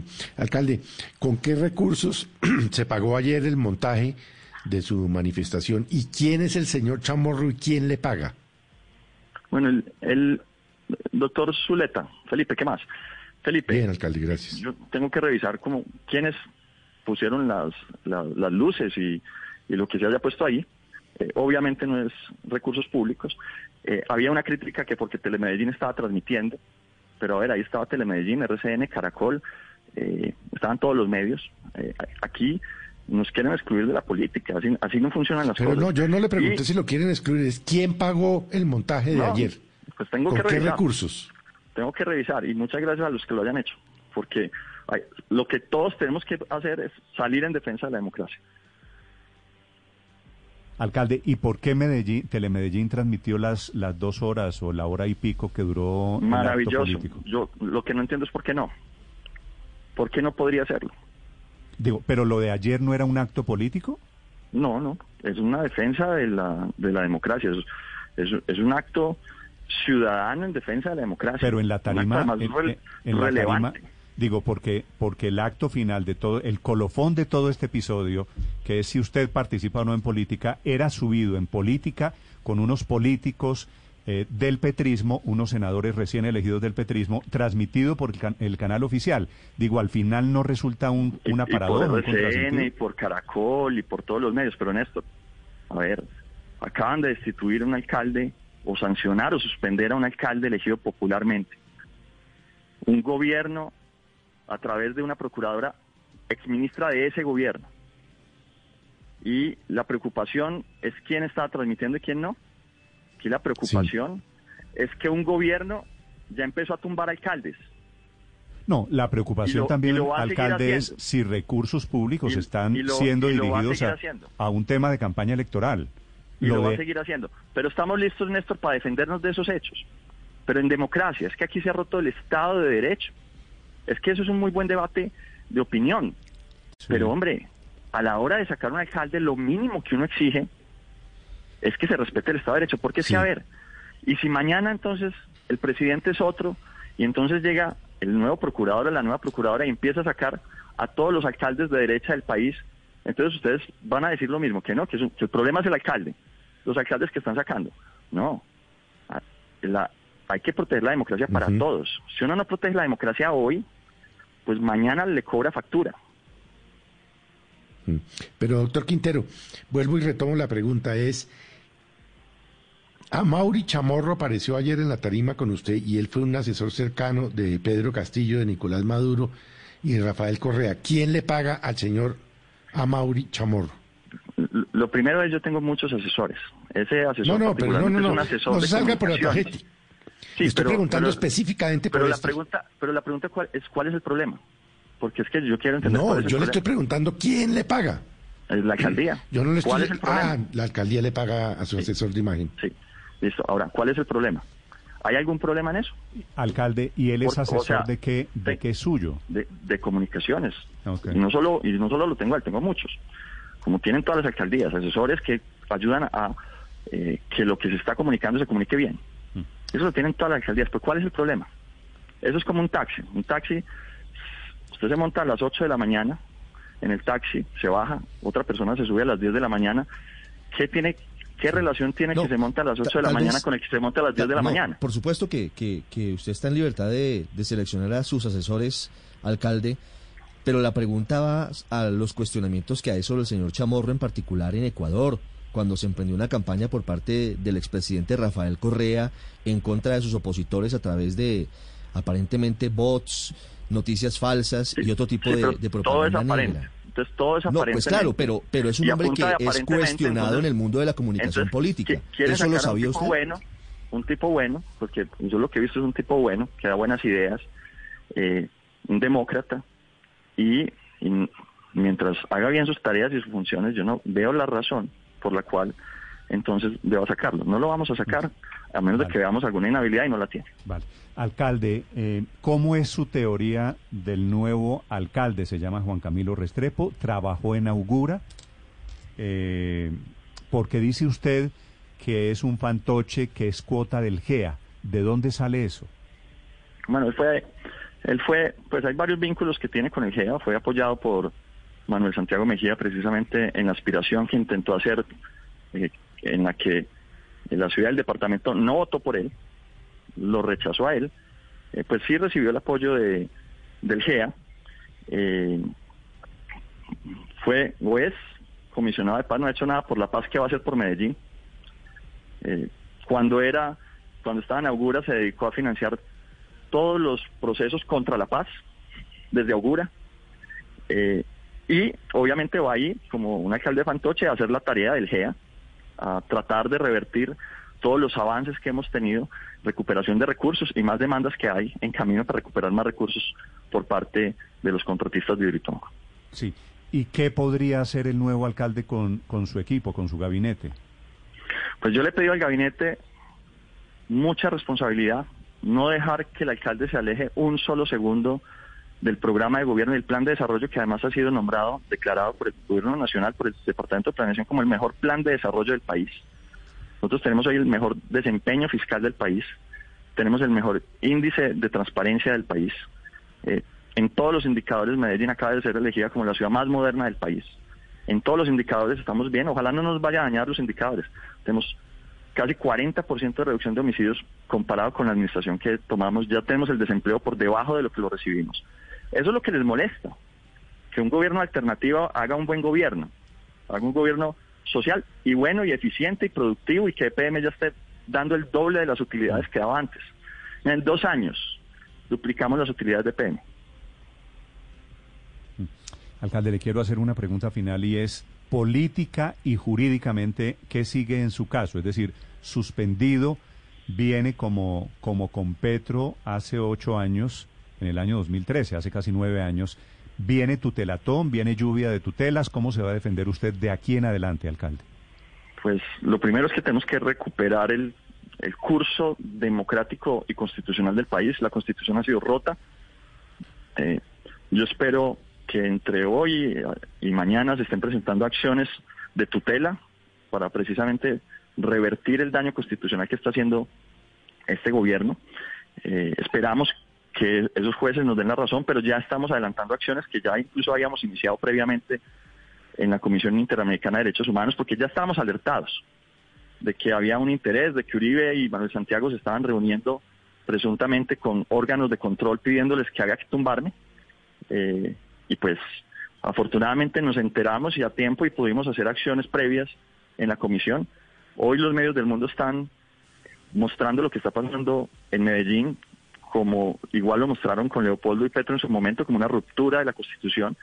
Sí. Alcalde, ¿con qué recursos se pagó ayer el montaje de su manifestación y quién es el señor Chamorro y quién le paga? Bueno, el, doctor Zuleta, Felipe, ¿qué más? Felipe. Bien, alcalde, gracias. Yo tengo que revisar como quiénes pusieron las, las, luces y, lo que se haya puesto ahí. Eh, obviamente no es recursos públicos. Eh, había una crítica que porque Telemedellín estaba transmitiendo, pero a ver, ahí estaba Telemedellín, RCN, Caracol, eh, estaban todos los medios. aquí nos quieren excluir de la política, así, así no funcionan las cosas. Pero no, yo no le pregunté si lo quieren excluir, es quién pagó el montaje de ayer. Pues tengo ¿Con que qué recursos? Tengo que revisar y muchas gracias a los que lo hayan hecho, porque lo que todos tenemos que hacer es salir en defensa de la democracia. Alcalde, ¿y por qué Medellín, Telemedellín transmitió las, las dos horas o la hora y pico que duró Maravilloso. Yo lo que no entiendo es por qué no. ¿Por qué no podría hacerlo? Digo, ¿pero lo de ayer no era un acto político? No, no, es una defensa de la, de la democracia, es, es, un acto ciudadano en defensa de la democracia. Pero en la tarima, en, relevante. digo, porque, porque el acto final de todo, el colofón de todo este episodio, que es si usted participa o no en política, era subido en política con unos políticos eh, del petrismo, unos senadores recién elegidos del petrismo, transmitido por el, canal oficial. Digo, al final no resulta un, una paradoja. por RCN, y por Caracol y por todos los medios, pero Néstor, a ver, acaban de destituir a un alcalde o sancionar o suspender a un alcalde elegido popularmente. Un gobierno a través de una procuradora exministra de ese gobierno. Y la preocupación es quién está transmitiendo y quién no. Aquí la preocupación es que un gobierno ya empezó a tumbar alcaldes. No, la preocupación también, alcalde, es si recursos públicos están siendo dirigidos a, un tema de campaña electoral. Y lo, va a seguir haciendo. Pero estamos listos, Néstor, para defendernos de esos hechos. Pero en democracia, es que aquí se ha roto el Estado de Derecho. Es que eso es un muy buen debate de opinión. Pero hombre, a la hora de sacar un alcalde, lo mínimo que uno exige es que se respete el Estado de Derecho. Porque es que, a ver, y si mañana entonces el presidente es otro y entonces llega el nuevo procurador o la nueva procuradora y empieza a sacar a todos los alcaldes de derecha del país, entonces ustedes van a decir lo mismo, que no, que, el problema es el alcalde, los alcaldes que están sacando. No, la, hay que proteger la democracia para todos. Si uno no protege la democracia hoy, pues mañana le cobra factura. Mm. Pero doctor Quintero, vuelvo y retomo la pregunta, es, a Mauri Chamorro apareció ayer en la tarima con usted y él fue un asesor cercano de Pedro Castillo, de Nicolás Maduro y de Rafael Correa. ¿Quién le paga al señor a Mauri Chamorro? Lo primero es yo tengo muchos asesores. Ese asesor no, no, pero no, no, no, no se salga por la tarjeta. Sí, Estoy preguntando específicamente pero por la pregunta, pero la pregunta cuál es cuál es el problema, porque es que yo quiero entender. No, yo le estoy preguntando quién le paga. Es la alcaldía. Yo no le estoy. ¿Cuál es el problema? Ah, la alcaldía le paga a su asesor de imagen. Sí. Listo. Ahora, ¿cuál es el problema? ¿Hay algún problema en eso? Alcalde, ¿y él es asesor de qué de, qué es suyo? De, comunicaciones. Y no solo y no solo lo tengo él, tengo muchos. Como tienen todas las alcaldías, asesores que ayudan a eh, que lo que se está comunicando se comunique bien. Mm. Eso lo tienen todas las alcaldías. Pero ¿cuál es el problema? Eso es como un taxi. Un taxi, usted se monta a las 8 de la mañana en el taxi, se baja, otra persona se sube a las 10 de la mañana. ¿Qué tiene ¿Qué relación tiene que se monte a las 8 de la mañana con el que se monte a las 10 de la mañana? Por supuesto que, usted está en libertad de, seleccionar a sus asesores, alcalde, pero la pregunta va a los cuestionamientos que ha hecho el señor Chamorro en particular en Ecuador, cuando se emprendió una campaña por parte del expresidente Rafael Correa en contra de sus opositores a través de aparentemente bots, noticias falsas y otro tipo de, de propaganda negra. Entonces todo es No, pues claro, pero, pero es un hombre que es cuestionado en el mundo de la comunicación política. ¿Eso lo sabía un tipo Bueno, un tipo bueno, porque yo lo que he visto es un tipo bueno, que da buenas ideas, eh, un demócrata, y, mientras haga bien sus tareas y sus funciones, yo no veo la razón por la cual entonces debo sacarlo. No lo vamos a sacar a menos de que veamos alguna inhabilidad y no la tiene. Vale. Alcalde, eh, ¿cómo es su teoría del nuevo alcalde? Se llama Juan Camilo Restrepo, trabajó en Augura, eh, porque dice usted que es un fantoche que es cuota del GEA. ¿De dónde sale eso? Bueno, él fue, Él fue, pues hay varios vínculos que tiene con el GEA, fue apoyado por Manuel Santiago Mejía precisamente en la aspiración que intentó hacer, eh, en la que la ciudad del departamento no votó por él, lo rechazó a él, eh, pues sí recibió el apoyo de, del GEA, eh, fue o es comisionado de paz, no ha hecho nada por la paz que va a hacer por Medellín. cuando era, cuando estaba en Augura se dedicó a financiar todos los procesos contra la paz, desde Augura. Eh, y obviamente va ahí, como un alcalde fantoche, a hacer la tarea del GEA, a tratar de revertir todos los avances que hemos tenido, recuperación de recursos y más demandas que hay en camino para recuperar más recursos por parte de los contratistas de Hidroitongo. Sí. ¿Y qué podría hacer el nuevo alcalde con, con su equipo, con su gabinete? Pues yo le he pedido al gabinete mucha responsabilidad, no dejar que el alcalde se aleje un solo segundo del programa de gobierno y el plan de desarrollo que además ha sido nombrado, declarado por el gobierno nacional, por el Departamento de Planeación como el mejor plan de desarrollo del país. Nosotros tenemos hoy el mejor desempeño fiscal del país, tenemos el mejor índice de transparencia del país. Eh, en todos los indicadores Medellín acaba de ser elegida como la ciudad más moderna del país. En todos los indicadores estamos bien, ojalá no nos vaya a dañar los indicadores. Tenemos casi 40% de reducción de homicidios comparado con la administración que tomamos, ya tenemos el desempleo por debajo de lo que lo recibimos. Eso es lo que les molesta, que un gobierno alternativo haga un buen gobierno, haga un gobierno social y bueno y eficiente y productivo y que EPM ya esté dando el doble de las utilidades que daba antes. En dos años duplicamos las utilidades de EPM. Alcalde, le quiero hacer una pregunta final y es, política y jurídicamente, ¿qué sigue en su caso? Es decir, suspendido, viene como, como con Petro hace ocho años, en el año 2013, hace casi nueve años. ¿Viene tutelatón, viene lluvia de tutelas? ¿Cómo se va a defender usted de aquí en adelante, alcalde? Pues lo primero es que tenemos que recuperar el, curso democrático y constitucional del país. La constitución ha sido rota. Eh, yo espero que entre hoy y mañana se estén presentando acciones de tutela para precisamente revertir el daño constitucional que está haciendo este gobierno. Eh, esperamos que esos jueces nos den la razón, pero ya estamos adelantando acciones que ya incluso habíamos iniciado previamente en la Comisión Interamericana de Derechos Humanos, porque ya estábamos alertados de que había un interés, de que Uribe y Manuel Santiago se estaban reuniendo presuntamente con órganos de control pidiéndoles que haga que tumbarme. Eh, y pues afortunadamente nos enteramos y a tiempo y pudimos hacer acciones previas en la comisión. Hoy los medios del mundo están mostrando lo que está pasando en Medellín, como igual lo mostraron con Leopoldo y Petro en su momento, como una ruptura de la Constitución